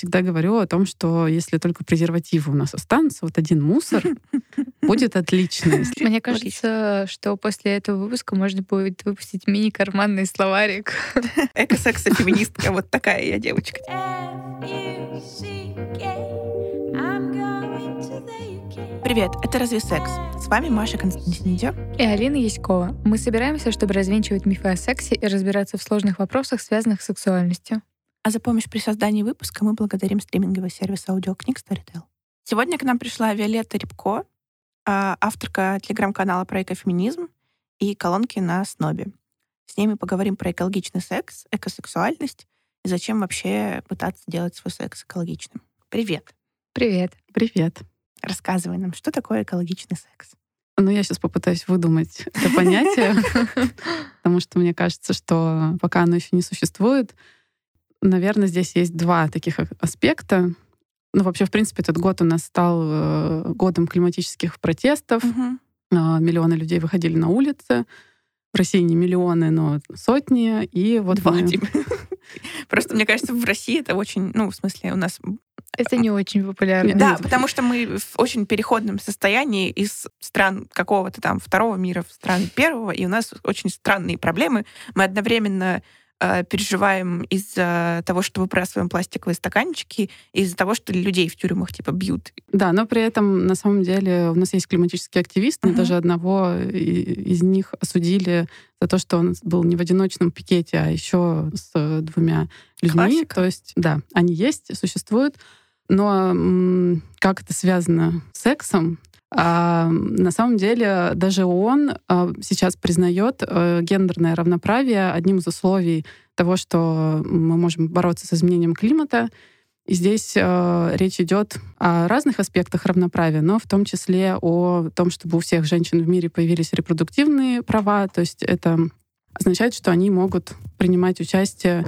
всегда говорю о том, что если только презервативы у нас останутся, вот один мусор будет отлично. Мне кажется, что после этого выпуска можно будет выпустить мини-карманный словарик. Экосекса-феминистка, вот такая я девочка. Привет, это «Разве секс?» С вами Маша Константинидзе и Алина Яськова. Мы собираемся, чтобы развенчивать мифы о сексе и разбираться в сложных вопросах, связанных с сексуальностью. А за помощь при создании выпуска мы благодарим стриминговый сервис аудиокниг Storytel. Сегодня к нам пришла Виолетта Рябко, а, авторка телеграм-канала про экофеминизм и колонки на Снобе. С ней мы поговорим про экологичный секс, экосексуальность и зачем вообще пытаться делать свой секс экологичным. Привет. Привет. Привет. Рассказывай нам, что такое экологичный секс? Ну, я сейчас попытаюсь выдумать это понятие, потому что мне кажется, что пока оно еще не существует, наверное, здесь есть два таких аспекта. Ну, вообще, в принципе, этот год у нас стал э, годом климатических протестов. Миллионы людей выходили на улицы. В России не миллионы, но сотни. И вот Два, мы... Просто, мне кажется, в России это очень, ну, в смысле, у нас это не очень популярно. Да, потому что мы в очень переходном состоянии из стран какого-то там второго мира в страны первого, и у нас очень странные проблемы. Мы одновременно переживаем из-за того, что выбрасываем пластиковые стаканчики, из-за того, что людей в тюрьмах типа бьют. Да, но при этом на самом деле у нас есть климатические активисты, uh-huh. даже одного из них осудили за то, что он был не в одиночном пикете, а еще с двумя людьми. Классика. То есть, да, они есть, существуют. Но как это связано с сексом? А, на самом деле даже он а, сейчас признает а, гендерное равноправие одним из условий того, что мы можем бороться с изменением климата. И здесь э, речь идет о разных аспектах равноправия, но в том числе о том, чтобы у всех женщин в мире появились репродуктивные права. То есть это означает, что они могут принимать участие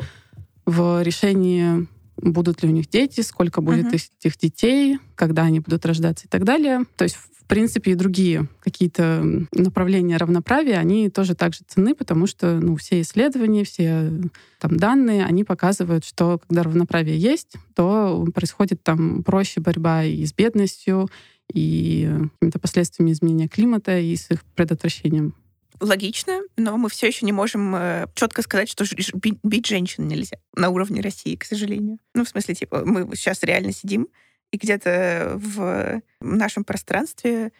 в решении будут ли у них дети, сколько будет uh-huh. этих детей, когда они будут рождаться и так далее. То есть, в принципе, и другие какие-то направления равноправия, они тоже так же ценны, потому что ну, все исследования, все там, данные, они показывают, что когда равноправие есть, то происходит там проще борьба и с бедностью, и какими-то последствиями изменения климата, и с их предотвращением логично, но мы все еще не можем э, четко сказать, что бить, женщин нельзя на уровне России, к сожалению. Ну, в смысле, типа, мы сейчас реально сидим, и где-то в нашем пространстве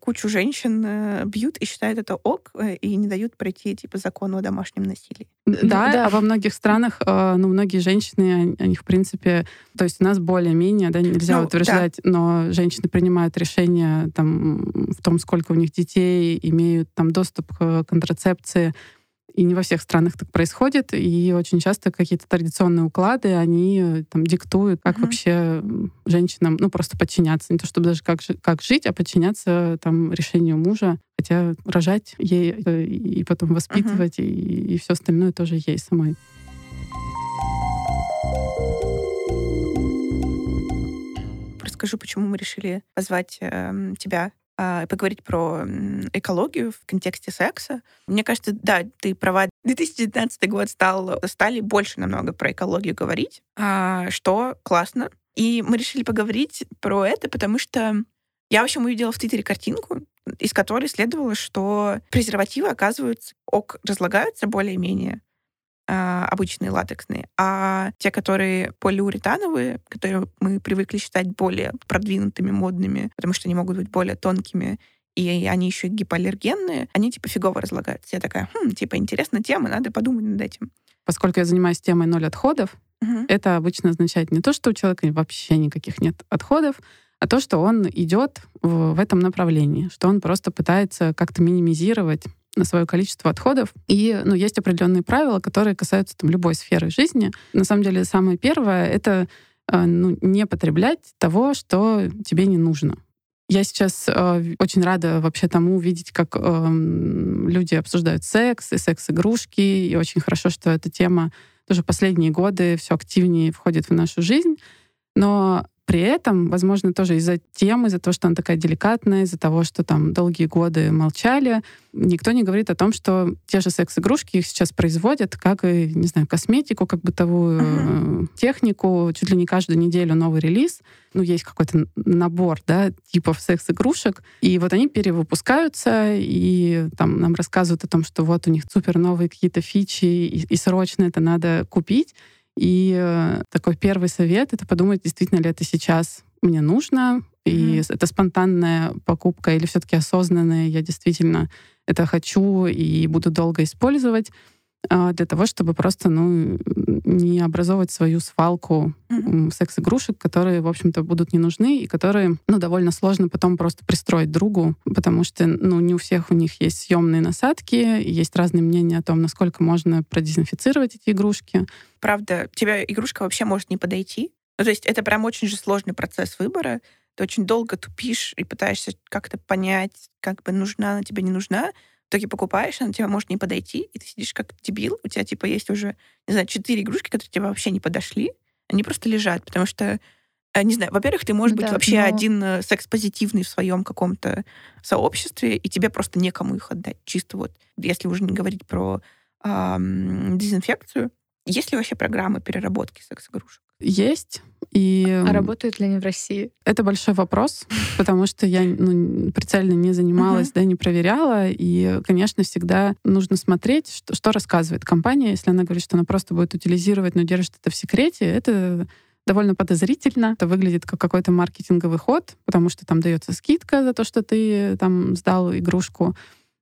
кучу женщин э, бьют и считают это ок, э, и не дают пройти типа закону о домашнем насилии. Да, да. а во многих странах, ну, многие женщины, они, в принципе, то есть у нас более-менее, да, нельзя ну, утверждать, да. но женщины принимают решения там в том, сколько у них детей, имеют там доступ к контрацепции, и не во всех странах так происходит, и очень часто какие-то традиционные уклады, они э, там диктуют, как mm-hmm. вообще женщинам, ну, просто подчиняться. Не то чтобы даже как, как жить, а подчиняться там решению мужа. Хотя рожать ей э, и потом воспитывать, mm-hmm. и, и все остальное тоже ей самой. Расскажу, почему мы решили позвать э, тебя поговорить про экологию в контексте секса. Мне кажется, да, ты права. 2019 год стал, стали больше намного про экологию говорить, а, что классно. И мы решили поговорить про это, потому что я, в общем, увидела в Твиттере картинку, из которой следовало, что презервативы, оказываются, ок, разлагаются более-менее, а, обычные латексные, а те, которые полиуретановые, которые мы привыкли считать более продвинутыми, модными, потому что они могут быть более тонкими, и они еще гипоаллергенные, они типа фигово разлагаются. Я такая, хм, типа, интересная тема, надо подумать над этим. Поскольку я занимаюсь темой ноль отходов, угу. это обычно означает не то, что у человека вообще никаких нет отходов, а то, что он идет в, в этом направлении, что он просто пытается как-то минимизировать на свое количество отходов. И ну, есть определенные правила, которые касаются там, любой сферы жизни. На самом деле, самое первое — это э, ну, не потреблять того, что тебе не нужно. Я сейчас э, очень рада вообще тому видеть, как э, люди обсуждают секс и секс-игрушки. И очень хорошо, что эта тема тоже последние годы все активнее входит в нашу жизнь. Но при этом, возможно, тоже из-за темы, из-за того, что она такая деликатная, из-за того, что там долгие годы молчали, никто не говорит о том, что те же секс-игрушки их сейчас производят, как и, не знаю, косметику, как бытовую uh-huh. технику, чуть ли не каждую неделю новый релиз. Ну, есть какой-то набор, да, типов секс-игрушек. И вот они перевыпускаются, и там нам рассказывают о том, что вот у них супер новые какие-то фичи, и, и срочно это надо купить. И э, такой первый совет — это подумать, действительно ли это сейчас мне нужно, и mm-hmm. это спонтанная покупка или все-таки осознанная, я действительно это хочу и буду долго использовать для того, чтобы просто ну, не образовывать свою свалку mm-hmm. секс-игрушек, которые, в общем-то, будут не нужны и которые ну, довольно сложно потом просто пристроить другу, потому что ну, не у всех у них есть съемные насадки, есть разные мнения о том, насколько можно продезинфицировать эти игрушки. Правда, тебе игрушка вообще может не подойти. Ну, то есть это прям очень же сложный процесс выбора. Ты очень долго тупишь и пытаешься как-то понять, как бы нужна она тебе, не нужна итоге покупаешь, она тебе может не подойти, и ты сидишь как дебил, у тебя типа есть уже, не знаю, четыре игрушки, которые тебе вообще не подошли, они просто лежат, потому что э, не знаю, во-первых, ты можешь быть да, вообще но... один э, секс-позитивный в своем каком-то сообществе, и тебе просто некому их отдать. Чисто вот, если уже не говорить про эм, дезинфекцию. Есть ли вообще программы переработки секс-игрушек? Есть. И а работают ли они в России? Это большой вопрос, потому что я ну, прицельно не занималась, uh-huh. да, не проверяла. И, конечно, всегда нужно смотреть, что, что рассказывает компания. Если она говорит, что она просто будет утилизировать, но держит это в секрете, это довольно подозрительно. Это выглядит как какой-то маркетинговый ход, потому что там дается скидка за то, что ты там сдал игрушку.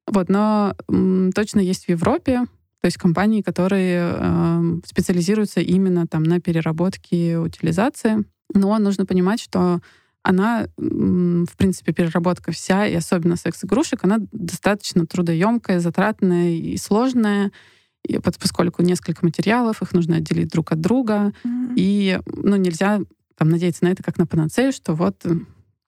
Вот, но м, точно есть в Европе то есть компании, которые э, специализируются именно там на переработке и утилизации. Но нужно понимать, что она, в принципе, переработка вся, и особенно секс-игрушек, она достаточно трудоемкая, затратная и сложная, и, поскольку несколько материалов, их нужно отделить друг от друга, mm-hmm. и ну, нельзя там, надеяться на это как на панацею, что вот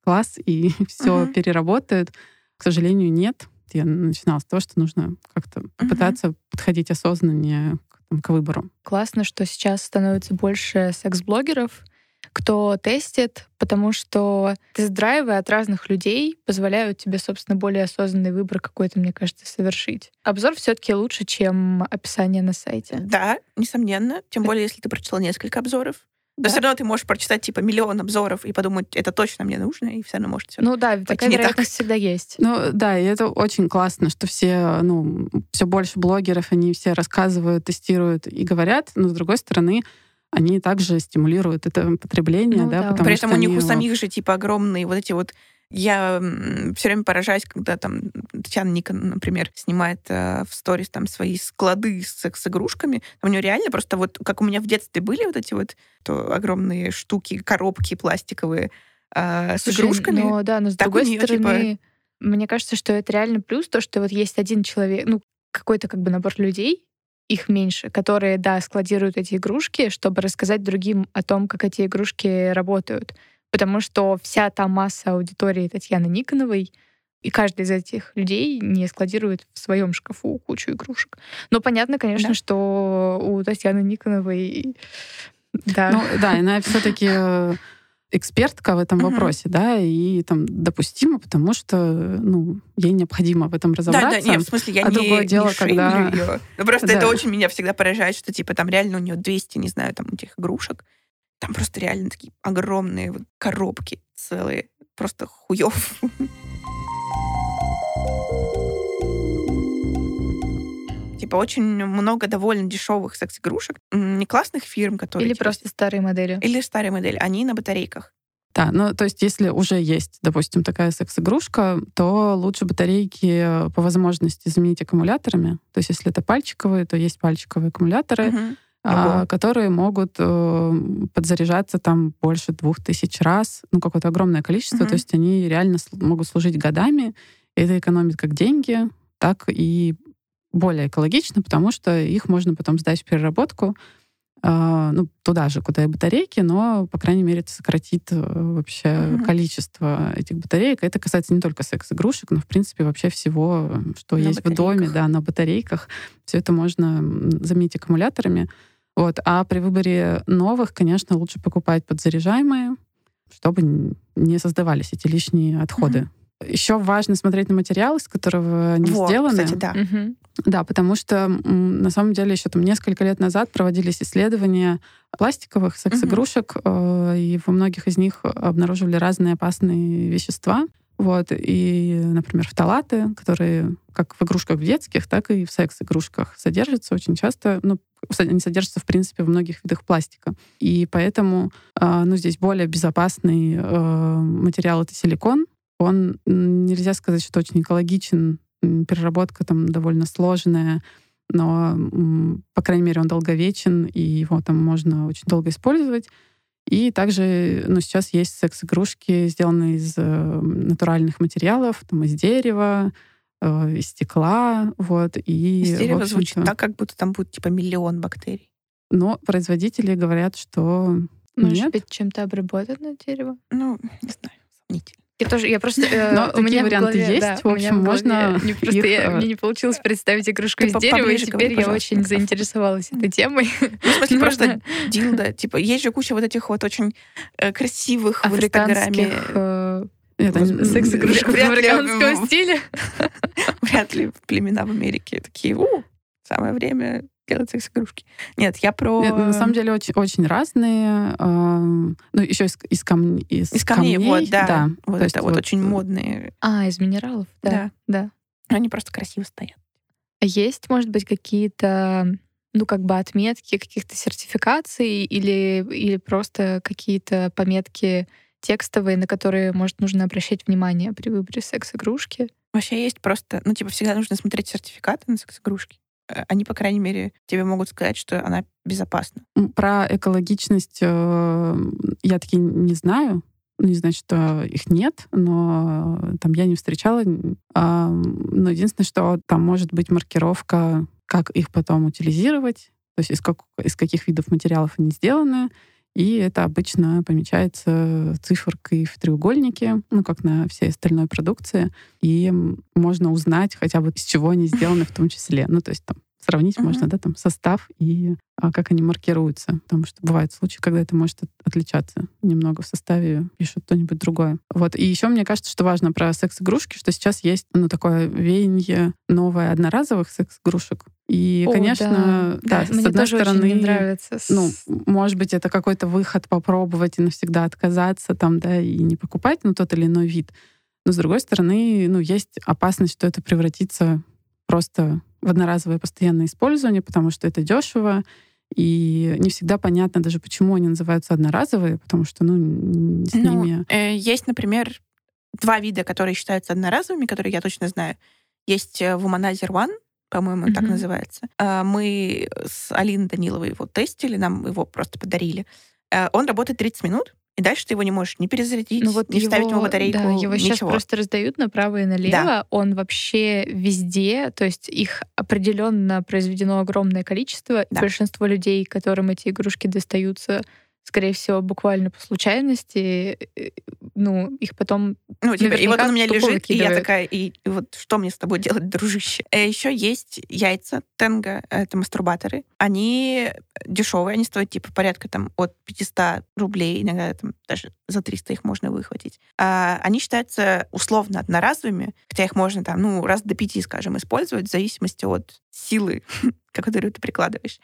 класс, и все mm-hmm. переработают. К сожалению, нет я начинала с того, что нужно как-то попытаться uh-huh. подходить осознаннее к, там, к выбору. Классно, что сейчас становится больше секс-блогеров, кто тестит, потому что тест-драйвы от разных людей позволяют тебе, собственно, более осознанный выбор какой-то, мне кажется, совершить. Обзор все таки лучше, чем описание на сайте. Да, несомненно. Тем более, если ты прочитал несколько обзоров. Да? Но все равно ты можешь прочитать типа миллион обзоров и подумать, это точно мне нужно, и все равно может все. Ну да, такая вероятность так. всегда есть. Ну да, и это очень классно, что все, ну, все больше блогеров, они все рассказывают, тестируют и говорят, но с другой стороны, они также стимулируют это потребление, ну, да, да, потому При этом у них у самих же типа огромные вот эти вот я все время поражаюсь, когда там Татьяна Никон, например, снимает э, в сторис там свои склады с секс-игрушками. У нее реально просто вот, как у меня в детстве были вот эти вот то, огромные штуки, коробки пластиковые э, с Слушай, игрушками. Ну, да, но с другой нее, стороны, типа... мне кажется, что это реально плюс, то, что вот есть один человек, ну, какой-то как бы набор людей, их меньше, которые, да, складируют эти игрушки, чтобы рассказать другим о том, как эти игрушки работают потому что вся та масса аудитории Татьяны Никоновой и каждый из этих людей не складирует в своем шкафу кучу игрушек. Но понятно, конечно, да. что у Татьяны Никоновой... Да. Ну, да, она все-таки э, экспертка в этом uh-huh. вопросе, да, и там допустимо, потому что, ну, ей необходимо в этом разобраться. Да, да, нет, в смысле, я а не, другое дело, не когда... ее. Ну, просто да. это очень меня всегда поражает, что, типа, там реально у нее 200, не знаю, там, этих игрушек, там просто реально такие огромные вот коробки целые. Просто хуев. Типа очень много довольно дешевых секс-игрушек, не классных фирм, которые... Или просто старые модели. Или старые модели. Они на батарейках. Да, ну то есть если уже есть, допустим, такая секс-игрушка, то лучше батарейки по возможности заменить аккумуляторами. То есть если это пальчиковые, то есть пальчиковые аккумуляторы. Uh-huh а, которые могут э, подзаряжаться там больше двух тысяч раз, ну, какое-то огромное количество, mm-hmm. то есть они реально могут служить годами, и это экономит как деньги, так и более экологично, потому что их можно потом сдать в переработку, э, ну, туда же, куда и батарейки, но, по крайней мере, это сократит э, вообще mm-hmm. количество этих батареек. Это касается не только секс-игрушек, но, в принципе, вообще всего, что на есть батарейках. в доме, да, на батарейках. Все это можно заменить аккумуляторами. Вот. А при выборе новых, конечно, лучше покупать подзаряжаемые, чтобы не создавались эти лишние отходы. Угу. Еще важно смотреть на материал, из которого они вот, сделаны. Кстати, да. Угу. Да, потому что на самом деле еще там несколько лет назад проводились исследования пластиковых секс-игрушек, угу. и во многих из них обнаруживали разные опасные вещества. Вот, и, например, фталаты, которые как в игрушках детских, так и в секс-игрушках содержатся очень часто, ну, они содержатся, в принципе, в многих видах пластика. И поэтому, а, ну, здесь более безопасный э, материал — это силикон. Он, нельзя сказать, что очень экологичен, переработка там довольно сложная, но, по крайней мере, он долговечен, и его там можно очень долго использовать. И также ну, сейчас есть секс-игрушки, сделанные из э, натуральных материалов, там, из дерева, э, из стекла. Вот, и, из дерева звучит так, как будто там будет типа миллион бактерий. Но производители говорят, что Может нет. быть, чем-то обработано дерево? Ну, не знаю, сомнительно. Я тоже, я просто... Э, Но у меня варианты голове, есть, да, в общем, можно Не, просто их, я, э, мне не получилось представить игрушку из дерева, и теперь я очень заинтересовалась этой темой. Ну, в смысле, просто дилда. Типа, есть же куча вот этих вот очень э, красивых в Инстаграме. э, Это Возможно, секс-игрушек Вряд ли, африканского м, стиля. Вряд ли племена в Америке такие, у, самое время делать секс-игрушки. Нет, я про... Нет, на самом деле очень, очень разные. ну, еще из, из, камней, из, Из камней, вот, да. Вот То это есть вот, очень модные. А, из минералов, да. Да. да. Они просто красиво стоят. А есть, может быть, какие-то, ну, как бы отметки каких-то сертификаций или, или просто какие-то пометки текстовые, на которые, может, нужно обращать внимание при выборе секс-игрушки? Вообще есть просто, ну, типа, всегда нужно смотреть сертификаты на секс-игрушки. Э, Они, по крайней мере, тебе могут сказать, что она безопасна. Про экологичность э, я таки не знаю. Ну, не значит, что их нет, но э, там я не встречала. Но единственное, что там может быть маркировка, как их потом утилизировать, то есть из, как, из каких видов материалов они сделаны. И это обычно помечается циферкой в треугольнике, ну, как на всей остальной продукции. И можно узнать хотя бы, из чего они сделаны в том числе. Ну, то есть там сравнить Мгм. можно, да, там состав и а, как они маркируются. Потому что бывают случаи, когда это может от- отличаться немного в составе, пишут что-нибудь другое. Вот. И еще мне кажется, что важно про секс-игрушки, что сейчас есть ну, такое веяние новое одноразовых секс-игрушек. И, О, конечно, да, да. с Мне одной стороны, не нравится. с- ну, может быть, это какой-то выход попробовать и навсегда отказаться там, да, и не покупать, ну, тот или иной вид. Но, с другой стороны, ну, есть опасность, что это превратится просто в одноразовое постоянное использование, потому что это дешево, и не всегда понятно даже, почему они называются одноразовые, потому что, ну, с Ну, ними... э, есть, например, два вида, которые считаются одноразовыми, которые я точно знаю. Есть э, Womanizer One, по-моему, он так называется. А, Мы с Алиной Даниловой его тестили, нам его просто подарили. Э, Он работает 30 минут, и дальше ты его не можешь не перезарядить, Ну вот не вставить ему батарейку, да, его сейчас ничего. просто раздают направо и налево. Он вообще везде, то есть их определенно произведено огромное количество. Да. большинство людей, которым эти игрушки достаются, скорее всего, буквально по случайности, э, ну, их потом Ну, типа, и вот он у меня лежит, и я такая, и, и вот что мне с тобой делать, дружище? Еще есть яйца Тенга, это мастурбаторы. Они дешевые, они стоят типа порядка там от 500 рублей, иногда там даже за 300 их можно выхватить. А, они считаются условно одноразовыми, хотя их можно там, ну, раз до пяти, скажем, использовать в зависимости от силы, которую ты прикладываешь.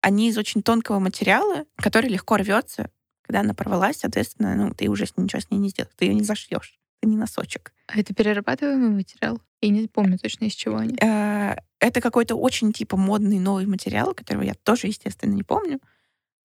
Они из очень тонкого материала, который легко рвется, когда она порвалась, соответственно, ну, ты уже ничего с ней не сделаешь. Ты ее не зашьешь. Это не носочек. А это перерабатываемый материал? Я не помню точно, из чего они. Э, Это какой-то очень, типа, модный новый материал, которого я тоже, естественно, не помню.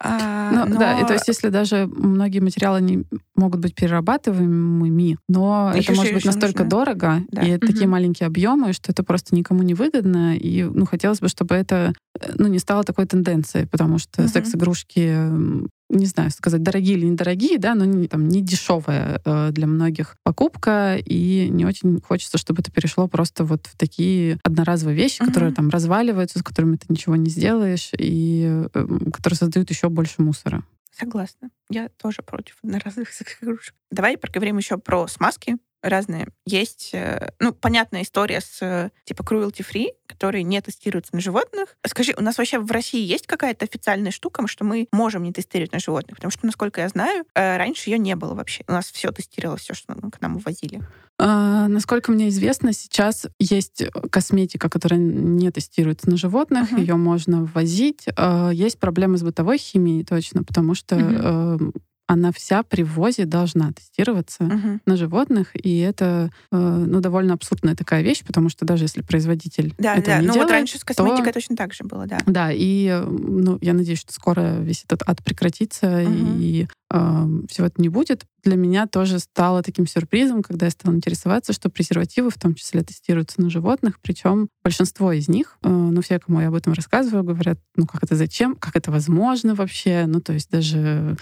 А, Ну, Да, и но то есть если даже многие материалы не могут быть перерабатываемыми, но Их это еще может быть настолько нужно. дорого, Да. и это такие маленькие объемы, что это просто никому не выгодно, и ну, хотелось бы, чтобы это э, ну, не стало такой тенденцией, потому что Мгм. секс-игрушки, не знаю, сказать, дорогие или недорогие, да, но не, там, не дешевая э, для многих покупка, и не очень хочется, чтобы это перешло просто вот в такие одноразовые вещи, которые Мгм. там разваливаются, с которыми ты ничего не сделаешь, и э, которые создают еще больше мусора. Согласна. Я тоже против одноразовых секс-игрушек. Давай поговорим еще про смазки. Разные. Есть, э, ну, понятная история с э, типа cruelty-free, которые не тестируются на животных. Скажи, у нас вообще в России есть какая-то официальная штука, что мы можем не тестировать на животных? Потому что, насколько я знаю, э, раньше ее не было вообще. У нас все тестировалось, все, что к нам увозили. А, насколько мне известно, сейчас есть косметика, которая не тестируется на животных, uh-huh. ее можно ввозить. А, есть проблемы с бытовой химией точно, потому что uh-huh она вся при ввозе должна тестироваться угу. на животных, и это э, ну, довольно абсурдная такая вещь, потому что даже если производитель да, это да. не ну, делает, вот раньше с косметикой то... точно так же было, да. Да, и ну, я надеюсь, что скоро весь этот ад прекратится, угу. и э, всего это не будет. Для меня тоже стало таким сюрпризом, когда я стала интересоваться, что презервативы в том числе тестируются на животных, причем большинство из них, э, ну, все, кому я об этом рассказываю, говорят, ну, как это зачем, как это возможно вообще, ну, то есть даже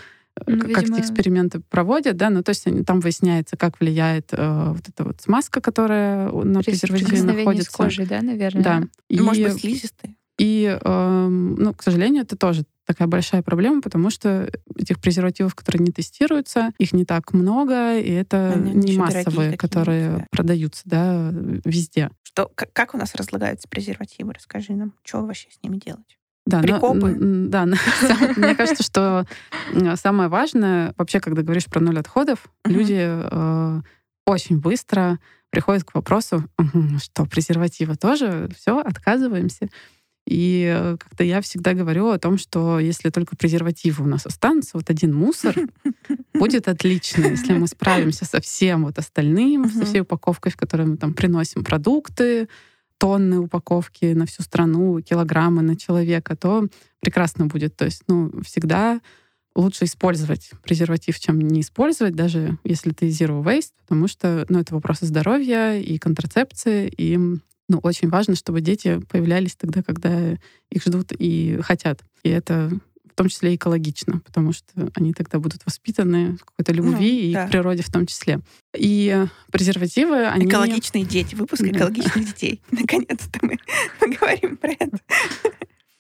ну, как видимо... эти эксперименты проводят, да, ну то есть там выясняется, как влияет э, вот эта вот смазка, которая на презервативе находится. с кожей, да, наверное? Да. И, Может быть, слизистые. И, э, ну, к сожалению, это тоже такая большая проблема, потому что этих презервативов, которые не тестируются, их не так много, и это Они не массовые, которые да. продаются, да, везде. Что, как, как у нас разлагаются презервативы? Расскажи нам, что вообще с ними делать? Да, Прикопы. Но, да, мне кажется, что самое важное, вообще, когда говоришь про ноль отходов, люди э, очень быстро приходят к вопросу, что презерватива тоже, все, отказываемся. И э, как-то я всегда говорю о том, что если только презервативы у нас останутся, вот один мусор будет отлично, если мы справимся со всем вот остальным, со всей упаковкой, в которой мы там приносим продукты, тонны упаковки на всю страну, килограммы на человека, то прекрасно будет. То есть, ну, всегда лучше использовать презерватив, чем не использовать, даже если ты zero waste, потому что, ну, это вопросы здоровья и контрацепции, и ну, очень важно, чтобы дети появлялись тогда, когда их ждут и хотят. И это том числе экологично, потому что они тогда будут воспитаны в какой-то любви ну, и да. к природе в том числе. И презервативы, они... Экологичные дети, выпуск экологичных детей. Наконец-то мы поговорим про это.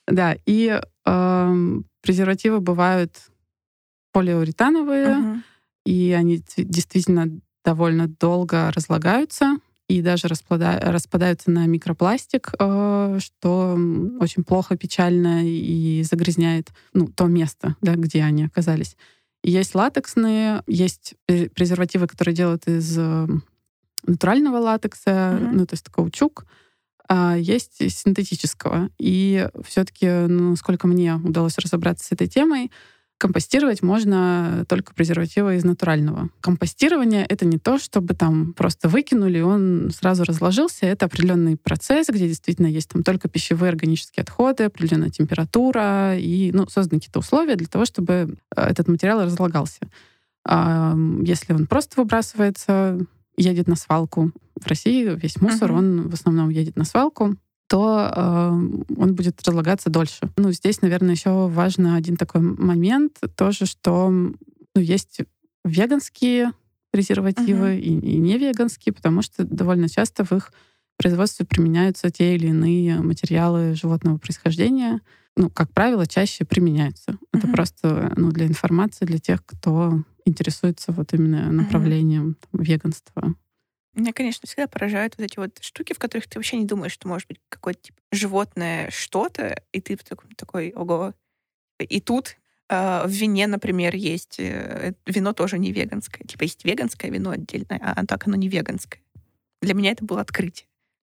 Да, и э, презервативы бывают полиуретановые, и они действительно довольно долго разлагаются и даже распадаются на микропластик, э, что очень плохо, печально и загрязняет ну, то место, да, где они оказались. И есть латексные, есть презервативы, которые делают из э, натурального латекса, mm-hmm. ну, то есть каучук, а есть синтетического. И все-таки, ну, сколько мне удалось разобраться с этой темой, Компостировать можно только презервативы из натурального. Компостирование — это не то, чтобы там просто выкинули, и он сразу разложился. Это определенный процесс, где действительно есть там только пищевые органические отходы, определенная температура, и ну, созданы какие-то условия для того, чтобы э, этот материал разлагался. Если он просто выбрасывается, едет на свалку. В России весь мусор, uh-huh. он в основном едет на свалку то э, он будет разлагаться дольше. Ну, здесь, наверное, еще важно один такой момент, тоже, что ну, есть веганские презервативы uh-huh. и, и не веганские, потому что довольно часто в их производстве применяются те или иные материалы животного происхождения. Ну, как правило, чаще применяются. Uh-huh. Это просто ну, для информации, для тех, кто интересуется вот именно направлением uh-huh. там, веганства. Меня, конечно, всегда поражают вот эти вот штуки, в которых ты вообще не думаешь, что может быть какое-то типа, животное что-то, и ты такой, такой ого. И тут э, в вине, например, есть э, вино тоже не веганское. Типа есть веганское вино отдельное, а так оно не веганское. Для меня это было открытие.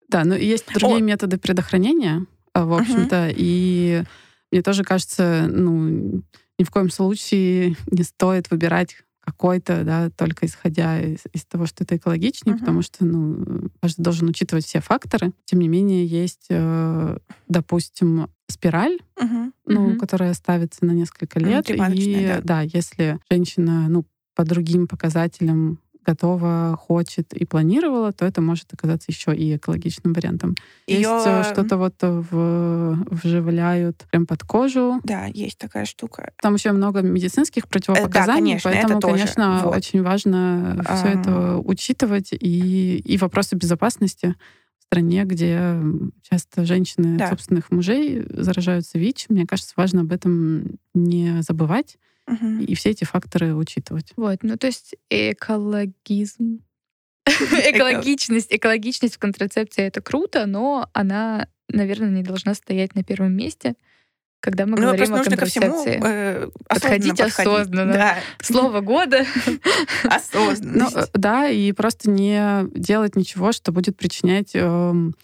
Да, но есть другие О! методы предохранения, а, в общем-то, угу. и мне тоже кажется, ну, ни в коем случае не стоит выбирать какой-то, да, только исходя из, из того, что это экологичнее, uh-huh. потому что, ну, каждый должен учитывать все факторы. Тем не менее, есть, э, допустим, спираль, uh-huh. ну, uh-huh. которая ставится на несколько лет, и да. да, если женщина, ну, по другим показателям готова, хочет и планировала, то это может оказаться еще и экологичным вариантом. Её... Есть э, что-то вот в... вживляют прям под кожу. Да, есть такая штука. Там еще много медицинских противопоказаний, да, конечно, поэтому, это конечно, вот. очень важно а... все это учитывать и, и вопросы безопасности стране, где часто женщины да. собственных мужей заражаются ВИЧ. Мне кажется, важно об этом не забывать Угу. И все эти факторы учитывать. Вот, ну то есть экологизм Экологичность, экологичность в контрацепции это круто, но она, наверное, не должна стоять на первом месте когда мы ну, говорим о контрацепции. Ко всему, э, Подходите осознанно. Да. Слово года. Осознанно. Ну, да, и просто не делать ничего, что будет причинять эм,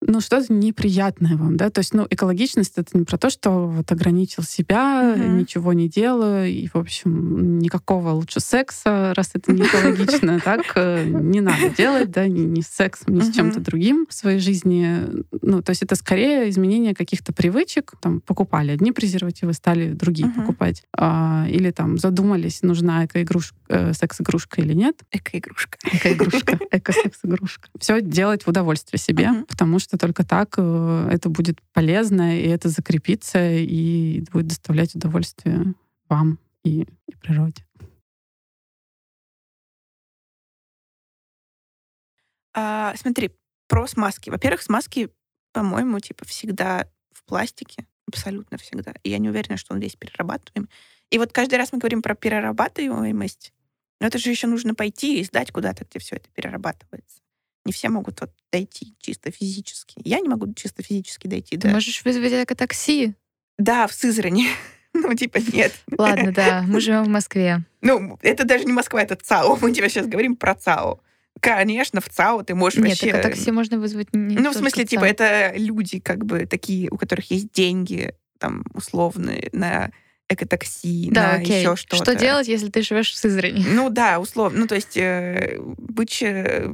ну, что-то неприятное вам, да, то есть, ну, экологичность — это не про то, что вот ограничил себя, mm-hmm. ничего не делаю, и, в общем, никакого лучше секса, раз это не экологично, так э, не надо делать, да, ни, ни с сексом, ни с чем-то другим в своей жизни. Ну, то есть это скорее изменение каких-то привычек, там, покупали одни презервативы, стали другие покупать, а, или там задумались, нужна эко-игрушка, э, секс-игрушка или нет. Эко-игрушка. Эко-игрушка, эко-секс-игрушка. Все делать в удовольствие себе, потому что что только так э, это будет полезно, и это закрепится, и будет доставлять удовольствие вам и, и природе. А, смотри, про смазки. Во-первых, смазки, по-моему, типа всегда в пластике, абсолютно всегда. И я не уверена, что он весь перерабатываем. И вот каждый раз мы говорим про перерабатываемость, но это же еще нужно пойти и сдать куда-то, где все это перерабатывается. Не все могут вот дойти чисто физически. Я не могу чисто физически дойти. Ты да. можешь вызвать такси. Да, в Сызрани. Ну, типа, нет. Ладно, да, мы живем в Москве. Ну, это даже не Москва, это ЦАО. Мы тебе сейчас говорим про ЦАО. Конечно, в ЦАО ты можешь Нет, вообще... Нет, такси можно вызвать не Ну, в смысле, типа, это люди, как бы, такие, у которых есть деньги, там, условные, на экотакси, да, на окей. еще что-то. Что делать, если ты живешь в Сызрани? Ну да, условно. Ну то есть э, бычий,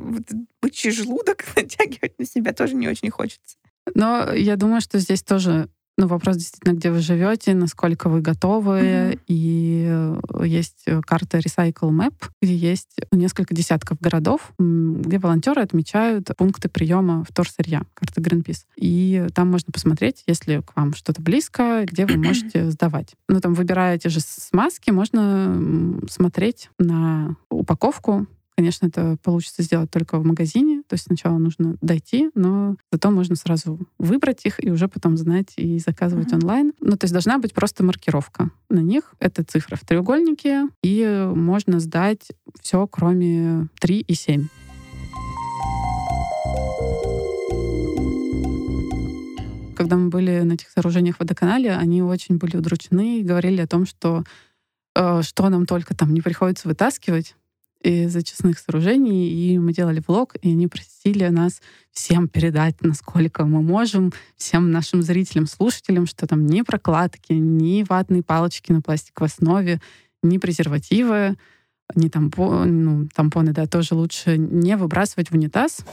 бычий желудок натягивать на себя тоже не очень хочется. Но я думаю, что здесь тоже ну, вопрос действительно, где вы живете, насколько вы готовы. Mm-hmm. И э, есть э, карта Recycle Map, где есть несколько десятков городов, где волонтеры отмечают пункты приема вторсырья, карта Greenpeace. И там можно посмотреть, если к вам что-то близко, где вы можете сдавать. Ну, там, выбирая те же смазки, можно смотреть на упаковку, Конечно, это получится сделать только в магазине, то есть сначала нужно дойти, но зато можно сразу выбрать их и уже потом знать и заказывать mm-hmm. онлайн. Ну, то есть должна быть просто маркировка на них. Это цифра в треугольнике, и можно сдать все, кроме 3 и 7. Когда мы были на этих сооружениях в водоканале, они очень были удручены и говорили о том, что э, что нам только там не приходится вытаскивать, из очистных сооружений, и мы делали влог, и они просили нас всем передать, насколько мы можем, всем нашим зрителям, слушателям, что там ни прокладки, ни ватные палочки на пластиковой основе, ни презервативы, ни тампоны, ну, тампоны, да, тоже лучше не выбрасывать в унитаз,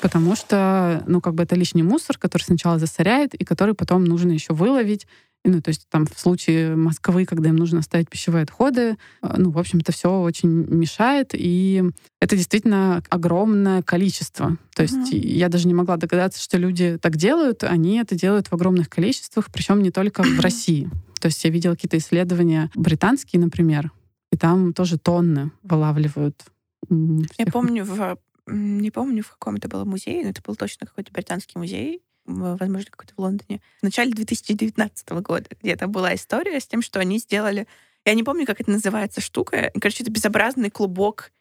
потому что, ну, как бы это лишний мусор, который сначала засоряет, и который потом нужно еще выловить, ну, то есть там в случае Москвы, когда им нужно ставить пищевые отходы, э, ну, в общем, это все очень мешает, и это действительно огромное количество. То есть mm-hmm. я даже не могла догадаться, что люди так делают, они это делают в огромных количествах, причем не только в России. То есть я видела какие-то исследования британские, например, и там тоже тонны вылавливают. Я помню, в, не помню, в каком это было музее, но это был точно какой-то британский музей, возможно, какой-то в Лондоне, в начале 2019 года, где-то была история с тем, что они сделали... Я не помню, как это называется штука. Короче, это безобразный клубок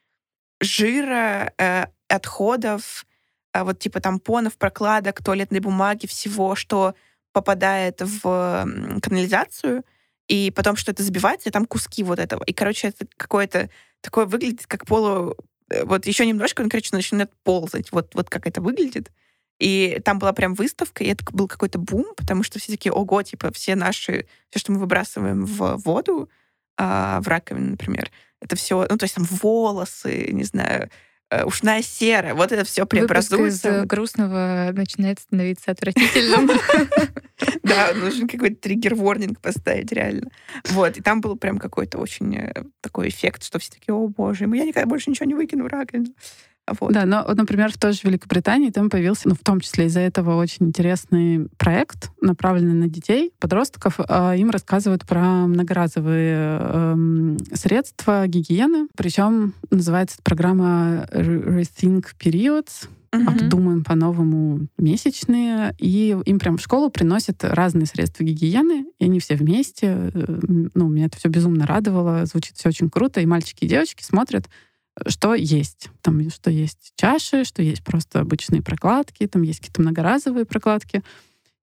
жира, э, отходов, э, вот типа тампонов, прокладок, туалетной бумаги, всего, что попадает в канализацию, и потом что это забивается, и там куски вот этого. И, короче, это какое-то такое выглядит, как полу... Э, вот еще немножко он, короче, начинает ползать. Вот, вот как это выглядит. И там была прям выставка, и это был какой-то бум, потому что все такие, ого, типа, все наши, все, что мы выбрасываем в воду, а, в раковину, например, это все, ну, то есть там волосы, не знаю, ушная сера, вот это все преобразуется. Выпуск из грустного начинает становиться отвратительным. Да, нужен какой-то триггер-ворнинг поставить, реально. Вот, и там был прям какой-то очень э, такой эффект, что все такие, о боже, я никогда больше ничего не выкину в раковину. Вот. Да, но, вот, например, в той же Великобритании там появился, ну, в том числе из-за этого очень интересный проект, направленный на детей, подростков. А им рассказывают про многоразовые э, средства гигиены. Причем называется программа Rethink Periods. Uh-huh. Обдумаем по-новому месячные. И им прям в школу приносят разные средства гигиены, и они все вместе. Э, ну, меня это все безумно радовало, звучит все очень круто. И мальчики и девочки смотрят что есть. Там что есть чаши, что есть просто обычные прокладки, там есть какие-то многоразовые прокладки.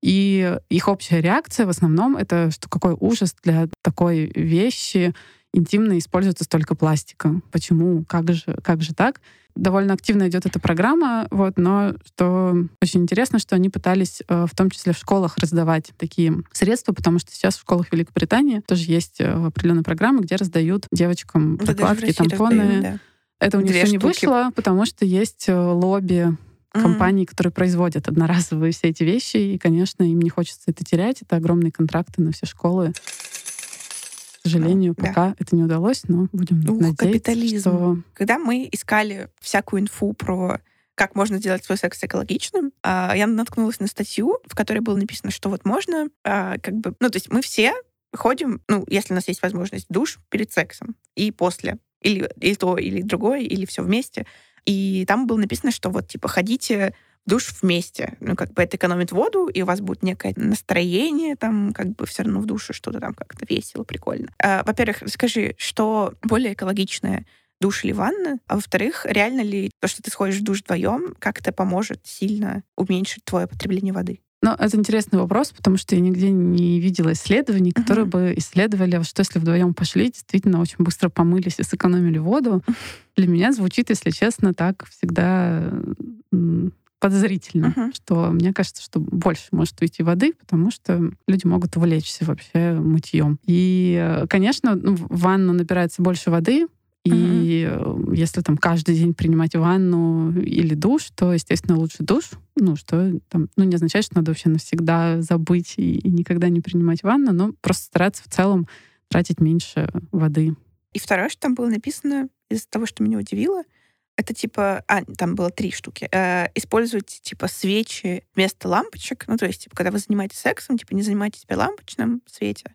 И их общая реакция в основном это, что какой ужас для такой вещи интимно используется столько пластика. Почему? Как же, как же так? Довольно активно идет эта программа, вот, но что очень интересно, что они пытались э, в том числе в школах раздавать такие средства, потому что сейчас в школах Великобритании тоже есть э, определенные программы, где раздают девочкам прокладки, тампоны. Раздают, да. Это у них все не вышло, потому что есть э, лобби компаний, mm-hmm. которые производят одноразовые все эти вещи, и, конечно, им не хочется это терять. Это огромные контракты на все школы сожалению, да. пока это не удалось, но будем Ух, надеяться, капитализм. что... Когда мы искали всякую инфу про как можно сделать свой секс экологичным, а, я наткнулась на статью, в которой было написано, что вот можно, а, как бы, ну, то есть мы все ходим, ну, если у нас есть возможность, душ перед сексом и после, или, или то, или другое, или все вместе. И там было написано, что вот, типа, ходите душ вместе. Ну, как бы это экономит воду, и у вас будет некое настроение, там, как бы все равно в душе что-то там как-то весело, прикольно. А, во-первых, скажи, что более экологичное, душ или ванна? А во-вторых, реально ли то, что ты сходишь в душ вдвоем, как-то поможет сильно уменьшить твое потребление воды? Ну, это интересный вопрос, потому что я нигде не видела исследований, которые uh-huh. бы исследовали, что если вдвоем пошли, действительно очень быстро помылись и сэкономили воду. Для меня звучит, если честно, так всегда подозрительно, uh-huh. что мне кажется, что больше может уйти воды, потому что люди могут увлечься вообще мытьем. И, э, конечно, ну, в ванну набирается больше воды, и uh-huh. если там каждый день принимать ванну или душ, то, естественно, лучше душ. Ну, что там, ну, не означает, что надо вообще навсегда забыть и, и никогда не принимать ванну, но просто стараться в целом тратить меньше воды. И второе, что там было написано, из того, что меня удивило, это типа, а, там было три штуки. Э, используйте типа свечи вместо лампочек. Ну, то есть, типа, когда вы занимаетесь сексом, типа, не занимайтесь при лампочном свете,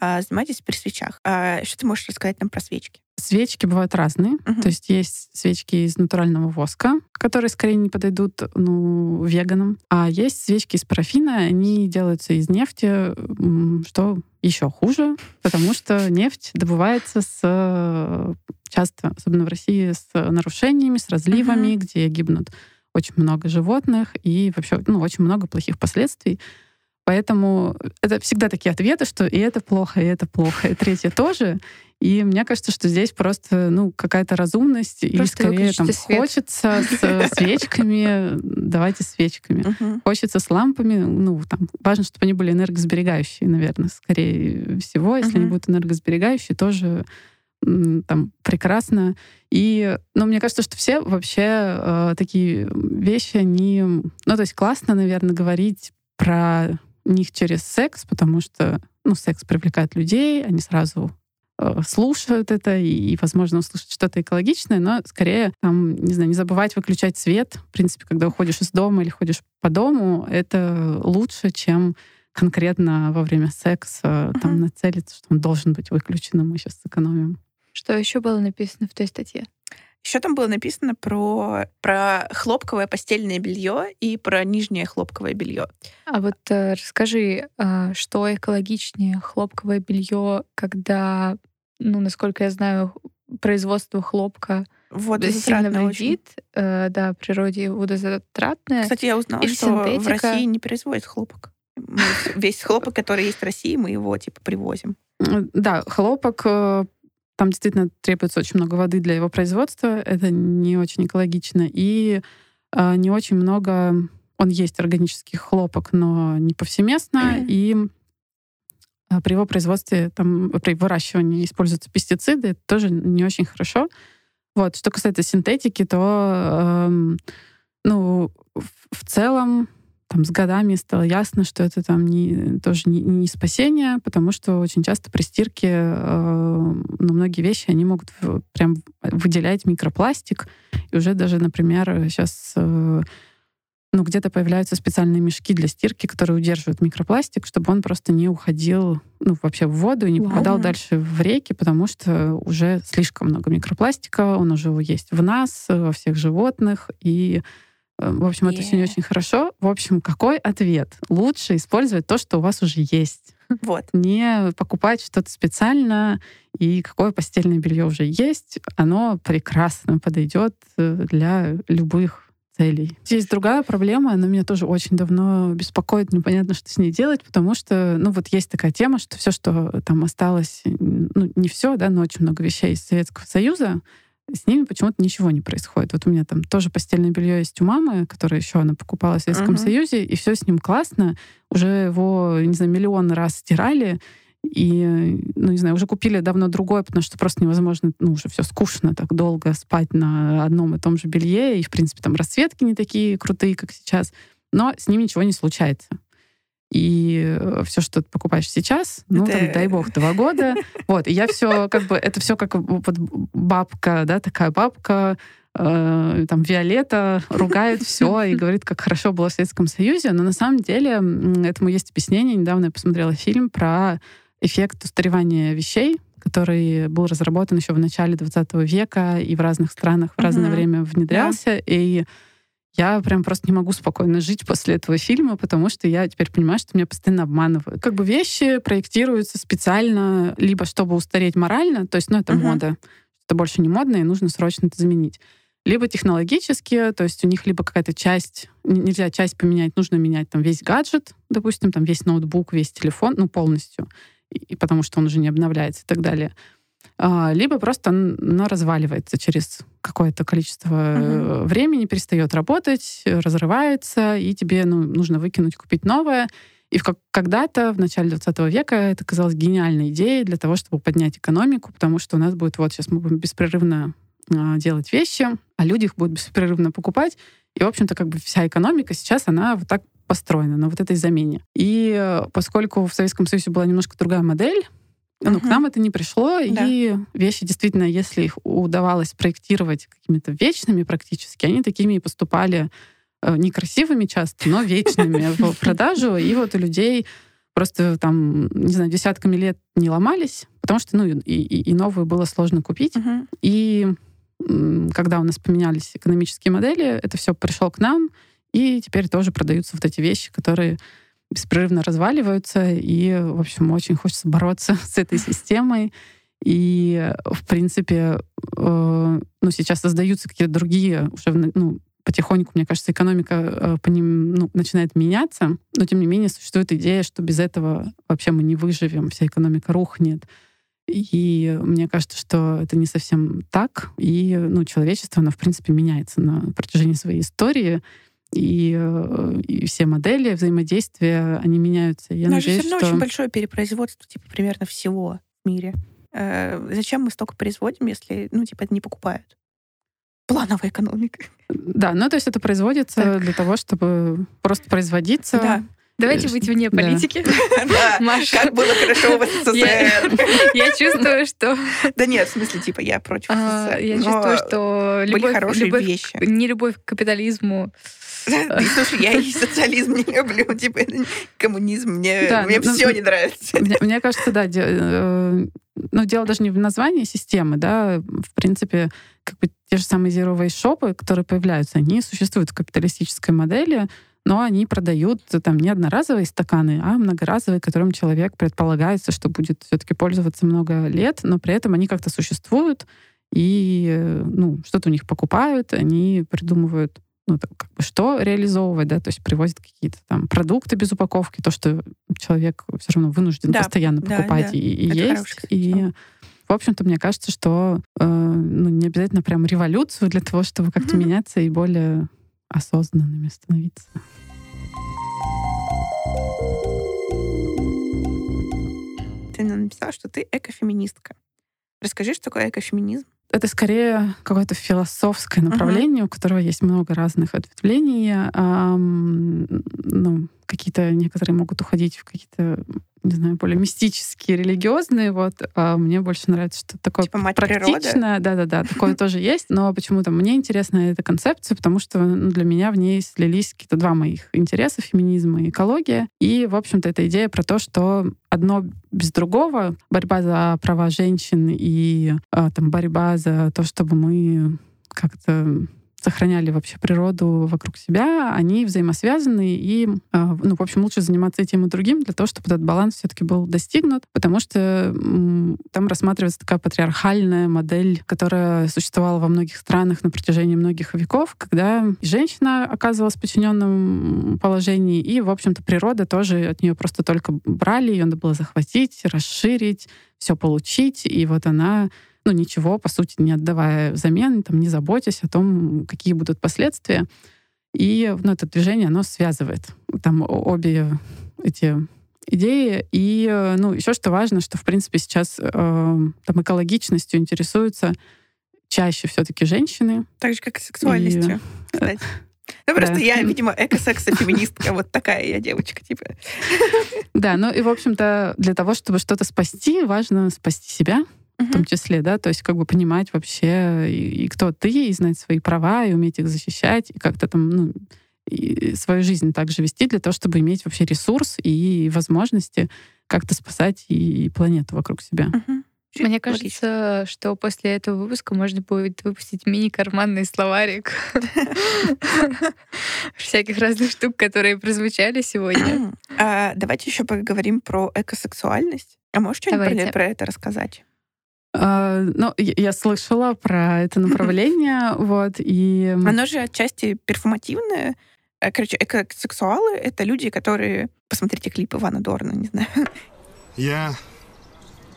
а занимайтесь при свечах. А, что ты можешь рассказать нам про свечки? Свечки бывают разные. Uh-huh. То есть есть свечки из натурального воска, которые скорее не подойдут ну, веганам. А есть свечки из парафина. Они делаются из нефти, что еще хуже, потому что нефть добывается с часто, особенно в России, с нарушениями, с разливами, uh-huh. где гибнут очень много животных и вообще ну, очень много плохих последствий. Поэтому это всегда такие ответы, что и это плохо, и это плохо, и третье тоже. И мне кажется, что здесь просто ну, какая-то разумность, просто и скорее там свет. хочется с свечками, давайте свечками. Uh-huh. Хочется с лампами, ну, там, важно, чтобы они были энергосберегающие, наверное, скорее всего. Если uh-huh. они будут энергосберегающие, тоже там прекрасно. И, ну, мне кажется, что все вообще э, такие вещи, они, ну, то есть классно, наверное, говорить про них через секс, потому что, ну, секс привлекает людей, они сразу э, слушают это и, и, возможно, услышат что-то экологичное, но скорее, там, не знаю, не забывать выключать свет. В принципе, когда уходишь из дома или ходишь по дому, это лучше, чем конкретно во время секса uh-huh. там нацелиться, что он должен быть выключенным, мы сейчас сэкономим. Что еще было написано в той статье? Еще там было написано про, про хлопковое постельное белье и про нижнее хлопковое белье. А вот э, расскажи, э, что экологичнее хлопковое белье, когда, ну, насколько я знаю, производство хлопка сильно вредит, э, да, природе водозатратное. Кстати, я узнала, что синтетика... в России не производят хлопок. Мы весь хлопок, который есть в России, мы его типа привозим. Да, хлопок э, там действительно требуется очень много воды для его производства. Это не очень экологично. И э, не очень много... Он есть органический хлопок, но не повсеместно. И э, при его производстве, там, при выращивании используются пестициды. Это тоже не очень хорошо. Вот. Что касается синтетики, то э, ну, в целом там с годами стало ясно, что это там не, тоже не, не спасение, потому что очень часто при стирке э, ну, многие вещи, они могут в, прям выделять микропластик. И уже даже, например, сейчас э, ну, где-то появляются специальные мешки для стирки, которые удерживают микропластик, чтобы он просто не уходил ну, вообще в воду и не Ладно. попадал дальше в реки, потому что уже слишком много микропластика, он уже есть в нас, во всех животных, и в общем, yeah. это все не очень хорошо. В общем, какой ответ? Лучше использовать то, что у вас уже есть. Вот. Не покупать что-то специально, и какое постельное белье уже есть, оно прекрасно подойдет э, для любых целей. Есть другая проблема, она меня тоже очень давно беспокоит, непонятно, что с ней делать, потому что, ну, вот есть такая тема, что все, что там осталось, ну, не все, да, но очень много вещей из Советского Союза, с ними почему-то ничего не происходит. Вот у меня там тоже постельное белье есть у мамы, которое еще она покупала в Советском uh-huh. Союзе, и все с ним классно. Уже его, не знаю, миллион раз стирали, и, ну, не знаю, уже купили давно другое, потому что просто невозможно, ну, уже все скучно так долго спать на одном и том же белье, и, в принципе, там расцветки не такие крутые, как сейчас, но с ним ничего не случается. И э, все, что ты покупаешь сейчас, ну, это... там, дай бог, два года. Вот, и я все, как бы, это все как вот бабка, да, такая бабка, э, там, Виолетта ругает все и говорит, как хорошо было в Советском Союзе, но на самом деле этому есть объяснение. Недавно я посмотрела фильм про эффект устаревания вещей, который был разработан еще в начале 20 века и в разных странах в разное время внедрялся. И я прям просто не могу спокойно жить после этого фильма, потому что я теперь понимаю, что меня постоянно обманывают. Как бы вещи проектируются специально либо чтобы устареть морально, то есть, ну, это uh-huh. мода, это больше не модно, и нужно срочно это заменить. Либо технологические, то есть у них либо какая-то часть, нельзя часть поменять, нужно менять там весь гаджет, допустим, там весь ноутбук, весь телефон, ну, полностью и потому что он уже не обновляется и так далее. А, либо просто оно разваливается через какое-то количество uh-huh. времени, перестает работать, разрывается, и тебе ну, нужно выкинуть, купить новое. И в как, когда-то, в начале 20 века, это казалось гениальной идеей для того, чтобы поднять экономику, потому что у нас будет, вот сейчас мы будем беспрерывно а, делать вещи, а люди их будут беспрерывно покупать. И, в общем-то, как бы вся экономика сейчас, она вот так построена на вот этой замене. И э, поскольку в Советском Союзе была немножко другая модель, ну, угу. к нам это не пришло, да. и вещи действительно, если их удавалось проектировать какими-то вечными практически, они такими и поступали э, некрасивыми часто, но вечными в продажу. И вот у людей просто там, не знаю, десятками лет не ломались, потому что, ну, и, и, и новую было сложно купить. И когда у нас поменялись экономические модели, это все пришло к нам, и теперь тоже продаются вот эти вещи, которые беспрерывно разваливаются. И, в общем, очень хочется бороться с этой системой. И, в принципе, э, ну, сейчас создаются какие-то другие, уже ну, потихоньку, мне кажется, экономика э, по ним ну, начинает меняться. Но, тем не менее, существует идея, что без этого вообще мы не выживем, вся экономика рухнет. И мне кажется, что это не совсем так. И ну, человечество, оно, в принципе, меняется на протяжении своей истории и, э, и все модели взаимодействия, они меняются. Я Но надеюсь, все равно что... очень большое перепроизводство, типа, примерно всего в мире. Э, зачем мы столько производим, если, ну, типа, это не покупают? Плановая экономика. Да, ну, то есть это производится так. для того, чтобы просто производиться. Да. Давайте быть вне политики. Маша. Как было хорошо в СССР. Я чувствую, что... Да нет, в смысле, типа, я против а, СССР. Я чувствую, что любовь, хорошие вещи. Не любовь к капитализму Слушай, я и социализм не люблю, типа коммунизм, мне, да, мне ну, все ну, не нравится. Мне, мне кажется, да, де, э, ну, дело даже не в названии системы, да, в принципе, как бы те же самые waste шопы, которые появляются, они существуют в капиталистической модели, но они продают там не одноразовые стаканы, а многоразовые, которым человек предполагается, что будет все-таки пользоваться много лет, но при этом они как-то существуют, и э, ну, что-то у них покупают, они придумывают ну, как бы что реализовывать, да, то есть привозят какие-то там продукты без упаковки, то, что человек все равно вынужден да, постоянно покупать да, и, и есть. И, в общем-то, мне кажется, что э, ну, не обязательно прям революцию для того, чтобы как-то mm-hmm. меняться и более осознанными становиться. Ты написала, что ты экофеминистка. Расскажи, что такое экофеминизм? Это скорее какое-то философское направление, uh-huh. у которого есть много разных ответвлений. Эм, ну, какие-то некоторые могут уходить в какие-то не знаю, более мистические, религиозные, вот, а мне больше нравится что-то такое типа мать практичное. Да-да-да, такое тоже есть, но почему-то мне интересна эта концепция, потому что ну, для меня в ней слились какие-то два моих интереса, феминизм и экология. И, в общем-то, эта идея про то, что одно без другого, борьба за права женщин и а, там борьба за то, чтобы мы как-то сохраняли вообще природу вокруг себя, они взаимосвязаны, и, ну, в общем, лучше заниматься этим и другим для того, чтобы этот баланс все-таки был достигнут, потому что там рассматривается такая патриархальная модель, которая существовала во многих странах на протяжении многих веков, когда женщина оказывалась в подчиненном положении, и, в общем-то, природа тоже от нее просто только брали, ее надо было захватить, расширить, все получить, и вот она ну, ничего, по сути, не отдавая взамен, там, не заботясь о том, какие будут последствия. И ну, это движение, оно связывает там обе эти идеи. И, ну, еще что важно, что, в принципе, сейчас э, там экологичностью интересуются чаще все-таки женщины. Так же, как и сексуальностью, и... кстати. Ну, просто да. я, видимо, эко-секса-феминистка, вот такая я девочка, типа. Да, ну и, в общем-то, для того, чтобы что-то спасти, важно спасти себя, в том числе, да, то есть как бы понимать вообще, и, и кто ты, и знать свои права, и уметь их защищать, и как-то там, ну, и свою жизнь также вести для того, чтобы иметь вообще ресурс и возможности как-то спасать и планету вокруг себя. Угу. Мне кажется, что после этого выпуска можно будет выпустить мини-карманный словарик всяких разных штук, которые прозвучали сегодня. А, давайте еще поговорим про экосексуальность. А можешь что-нибудь про это рассказать? А, ну, я слышала про это направление, вот, и... Оно же отчасти перформативное. Э, короче, экосексуалы — это люди, которые... Посмотрите клип Ивана Дорна, не знаю. Я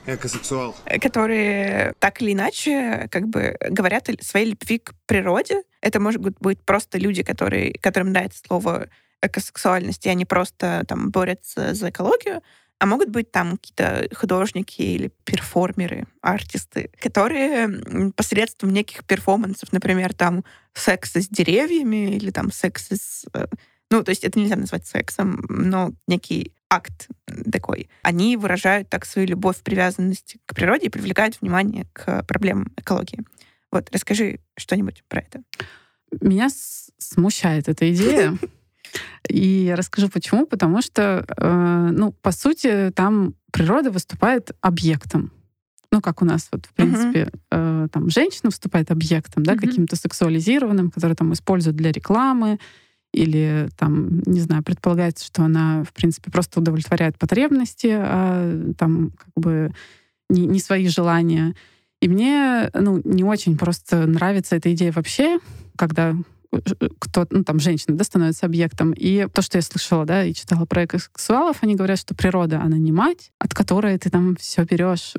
экосексуал. Э, которые так или иначе как бы говорят о своей любви к природе. Это может быть просто люди, которые, которым нравится слово экосексуальность, и они просто там борются за экологию, а могут быть там какие-то художники или перформеры, артисты, которые посредством неких перформансов, например, там секс с деревьями или там секс с... Э, ну, то есть это нельзя назвать сексом, но некий акт такой. Они выражают так свою любовь, привязанность к природе и привлекают внимание к проблемам экологии. Вот, расскажи что-нибудь про это. Меня смущает эта идея. И я расскажу почему. Потому что, э, ну, по сути, там природа выступает объектом. Ну, как у нас, вот, в принципе, uh-huh. э, там женщина выступает объектом, да, uh-huh. каким-то сексуализированным, который там используют для рекламы, или там, не знаю, предполагается, что она, в принципе, просто удовлетворяет потребности, а там как бы не, не свои желания. И мне, ну, не очень просто нравится эта идея вообще, когда кто, ну, там, женщина, да, становится объектом. И то, что я слышала, да, и читала про экосексуалов, они говорят, что природа, она не мать, от которой ты там все берешь,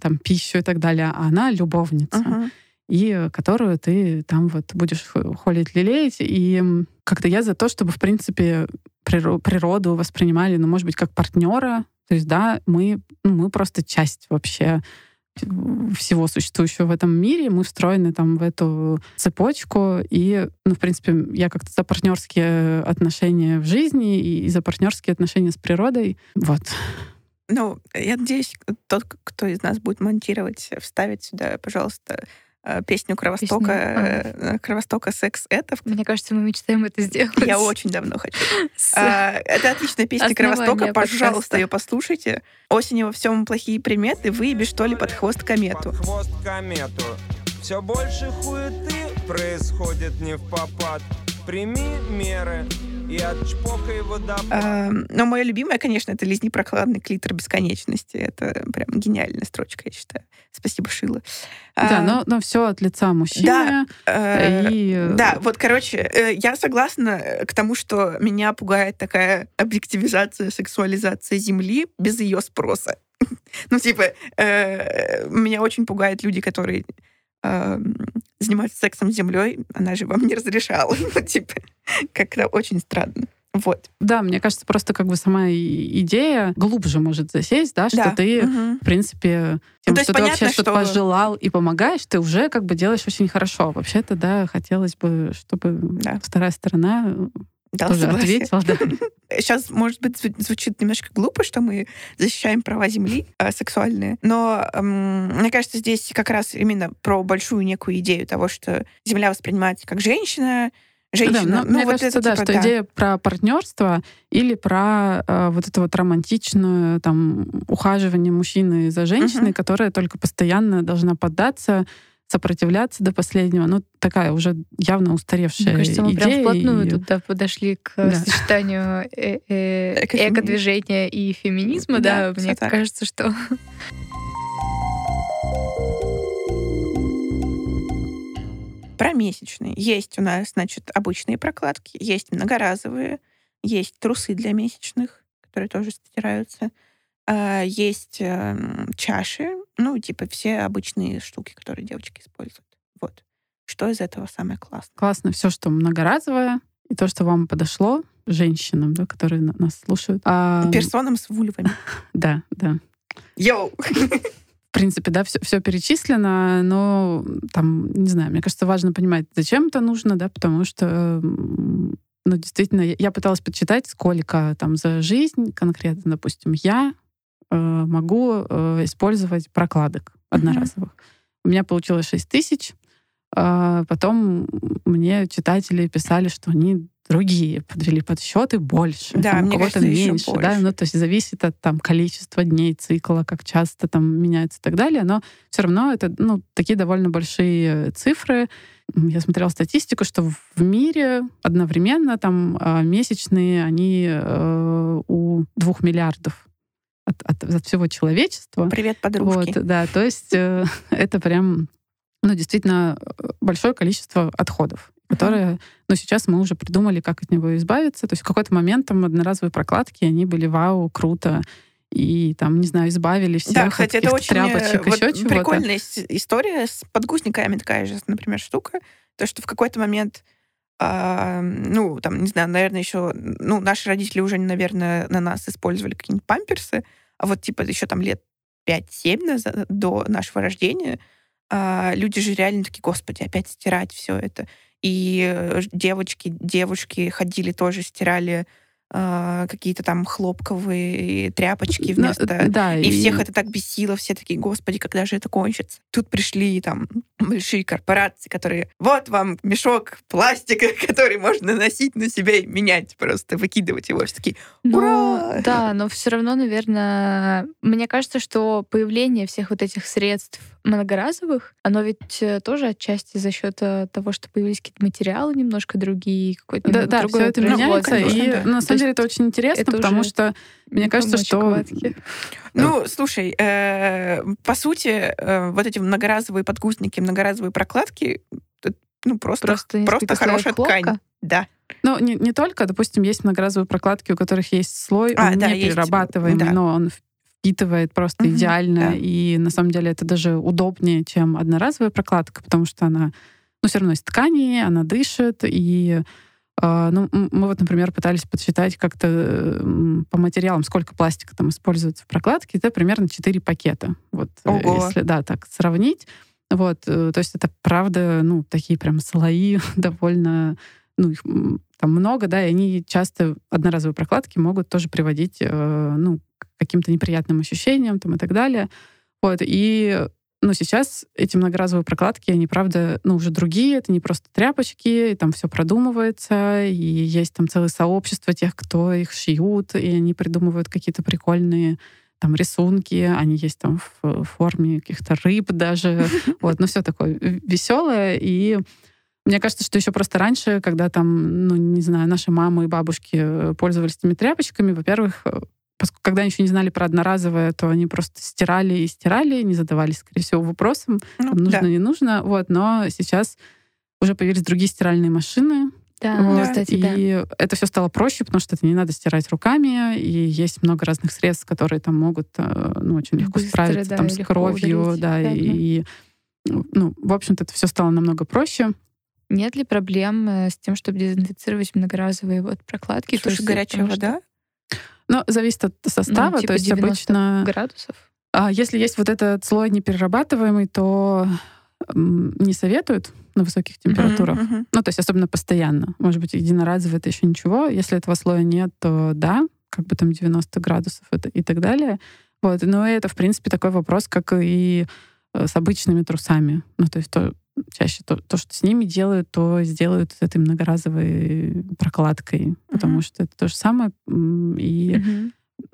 там, пищу и так далее, а она любовница. Uh-huh и которую ты там вот будешь холить, лелеять. И как-то я за то, чтобы, в принципе, природу воспринимали, ну, может быть, как партнера. То есть, да, мы, ну, мы просто часть вообще всего существующего в этом мире, мы встроены там в эту цепочку, и, ну, в принципе, я как-то за партнерские отношения в жизни и за партнерские отношения с природой. Вот. Ну, я надеюсь, тот, кто из нас будет монтировать, вставить сюда, пожалуйста, песню Кровостока, Песню. А. Э, Кровостока «Секс это». Мне кажется, мы мечтаем это сделать. Я очень давно хочу. А, это отличная песня Кровостока, пожалуйста, ее послушайте. Осенью во всем плохие приметы, выеби что ли под хвост комету. Под хвост комету. Все больше хуеты происходит не в попад. Прими меры, А, но мое любимое, конечно, это «Лизни прохладный клитор бесконечности». Это прям гениальная строчка, я считаю. Спасибо, Шила. Да, а, но, но все от лица мужчины. Да, э, и... да, вот, короче, э, я согласна к тому, что меня пугает такая объективизация, сексуализация Земли без ее спроса. Ну, типа, э, меня очень пугают люди, которые заниматься сексом с землей, она же вам не разрешала. Ну, типа, как-то очень странно. Вот. Да, мне кажется, просто как бы сама идея глубже может засесть, да, что да. ты, угу. в принципе, тем, ну, что ты вообще что-то пожелал и помогаешь, ты уже как бы делаешь очень хорошо. Вообще-то, да, хотелось бы, чтобы да. вторая сторона да, тоже ответила, да. Сейчас, может быть, звучит немножко глупо, что мы защищаем права Земли э, сексуальные, но эм, мне кажется, здесь как раз именно про большую некую идею того, что Земля воспринимается как женщина, женщина. Да, ну, мне вот кажется, это, да, типа, что да. идея про партнерство или про э, вот это вот романтичное там ухаживание мужчины за женщиной, угу. которая только постоянно должна поддаться сопротивляться до последнего. Ну, такая уже явно устаревшая Мне кажется, мы идея. прям вплотную и... тут да, подошли к да. сочетанию э -э эко-движения и феминизма. Да, да мне так. кажется, что... Про месячные. Есть у нас, значит, обычные прокладки, есть многоразовые, есть трусы для месячных, которые тоже стираются. А, есть эм, чаши, ну, типа все обычные штуки, которые девочки используют. Вот. Что из этого самое классное? Классно все, что многоразовое, и то, что вам подошло, женщинам, да, которые нас слушают. А... Персонам с вульвами. Да, да. Йоу! В принципе, да, все, все перечислено, но там, не знаю, мне кажется, важно понимать, зачем это нужно, да, потому что ну, действительно, я пыталась подсчитать, сколько там за жизнь конкретно, допустим, я э, могу э, использовать прокладок одноразовых. Mm-hmm. У меня получилось 6 тысяч. Э, потом мне читатели писали, что они другие подвели подсчеты больше, да, там, мне кого-то меньше, больше. да, ну то есть зависит от там количества дней цикла, как часто там меняется и так далее, но все равно это ну такие довольно большие цифры. Я смотрела статистику, что в мире одновременно там а, месячные они э, у двух миллиардов от, от, от всего человечества. Привет, подружки. Вот, да, то есть э, это прям ну, действительно большое количество отходов которые, ну, сейчас мы уже придумали, как от него избавиться. То есть в какой-то момент там одноразовые прокладки, они были вау, круто, и там, не знаю, избавили всех да, кстати, от это очень тряпочек, вот еще чего-то. прикольная история с подгузниками такая же, например, штука. То, что в какой-то момент а, ну, там, не знаю, наверное, еще, ну, наши родители уже, наверное, на нас использовали какие-нибудь памперсы, а вот, типа, еще там лет 5-7 назад, до нашего рождения, а, люди же реально такие, господи, опять стирать все это. И э, девочки, девушки ходили тоже, стирали э, какие-то там хлопковые тряпочки вместо... Ну, да, и, и всех это так бесило, все такие, господи, когда же это кончится? Тут пришли там большие корпорации, которые, вот вам мешок пластика, который можно носить на себя и менять, просто выкидывать его. Все такие, ура! Ну, да, но все равно, наверное, мне кажется, что появление всех вот этих средств многоразовых, оно ведь э, тоже отчасти за счет э, того, что появились какие-то материалы немножко другие, какой-то да, да, все это меняется, и да. на самом деле это очень интересно, это потому что мне кажется, что ну, слушай, э, по сути, э, вот эти многоразовые подгузники, многоразовые прокладки, ну просто просто, просто хорошая ткань, да. Ну, не, не только, допустим, есть многоразовые прокладки, у которых есть слой, а, он да, не перерабатываемый, да. но он впитывает просто угу, идеально. Да. И на самом деле это даже удобнее, чем одноразовая прокладка, потому что она, ну, все равно из ткани, она дышит, и э, ну, мы вот, например, пытались подсчитать как-то э, по материалам, сколько пластика там используется в прокладке. Это примерно 4 пакета. Вот, э, Ого. если, да, так сравнить. Вот, то есть это правда, ну, такие прям слои довольно, ну, их там много, да, и они часто, одноразовые прокладки могут тоже приводить, ну, каким-то неприятным ощущениям там, и так далее. Вот. И ну, сейчас эти многоразовые прокладки, они, правда, ну, уже другие, это не просто тряпочки, и там все продумывается, и есть там целое сообщество тех, кто их шьют, и они придумывают какие-то прикольные там рисунки, они есть там в форме каких-то рыб даже, вот, ну все такое веселое, и мне кажется, что еще просто раньше, когда там, ну, не знаю, наши мамы и бабушки пользовались этими тряпочками, во-первых, поскольку когда они еще не знали про одноразовое, то они просто стирали и стирали, не задавались, скорее всего, вопросом, ну, нужно, да. не нужно. Вот, но сейчас уже появились другие стиральные машины, да, вот, кстати, и да. это все стало проще, потому что это не надо стирать руками, и есть много разных средств, которые там могут э, ну, очень легко Быстро, справиться да, там, с кровью, удалить, да, да, и, ну, в общем-то, это все стало намного проще. Нет ли проблем э, с тем, чтобы дезинфицировать многоразовые вот прокладки? Слушай, горячая вода? Ну, зависит от состава, ну, типа то есть обычно... градусов? А если есть вот этот слой неперерабатываемый, то не советуют на высоких температурах. Uh-huh, uh-huh. Ну, то есть особенно постоянно. Может быть, единоразово это еще ничего. Если этого слоя нет, то да, как бы там 90 градусов это, и так далее. Вот. Но это, в принципе, такой вопрос, как и э, с обычными трусами. Ну, то есть то, чаще то, то, что с ними делают, то сделают с этой многоразовой прокладкой, mm-hmm. потому что это то же самое. И, mm-hmm.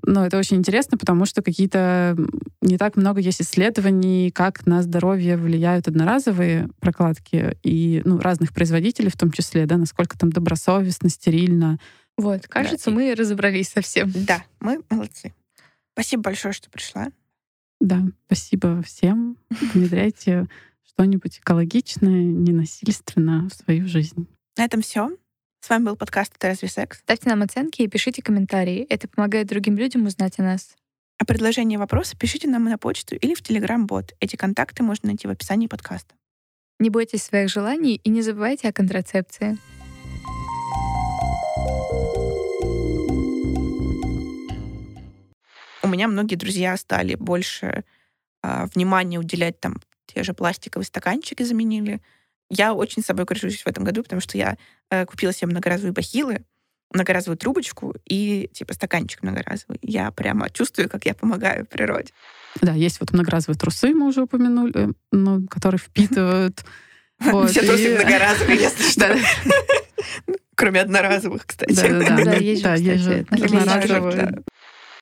Ну, это очень интересно, потому что какие-то не так много есть исследований, как на здоровье влияют одноразовые прокладки и ну, разных производителей в том числе, да, насколько там добросовестно, стерильно. Вот, кажется, да. мы разобрались совсем. Да, мы молодцы. Спасибо большое, что пришла. Да, спасибо всем. Внедряйте что-нибудь экологичное, ненасильственно в свою жизнь. На этом все. С вами был подкаст «Это разве секс?». Ставьте нам оценки и пишите комментарии. Это помогает другим людям узнать о нас. А предложения и вопросы пишите нам на почту или в Telegram-бот. Эти контакты можно найти в описании подкаста. Не бойтесь своих желаний и не забывайте о контрацепции. У меня многие друзья стали больше э, внимания уделять там те же пластиковые стаканчики заменили я очень с собой горжусь в этом году, потому что я э, купила себе многоразовые бахилы, многоразовую трубочку и типа стаканчик многоразовый. Я прямо чувствую, как я помогаю природе. Да, есть вот многоразовые трусы, мы уже упомянули, ну, которые впитывают. Все трусы многоразовые, если что. Кроме одноразовых, кстати. Да, да, да. Есть же, одноразовые.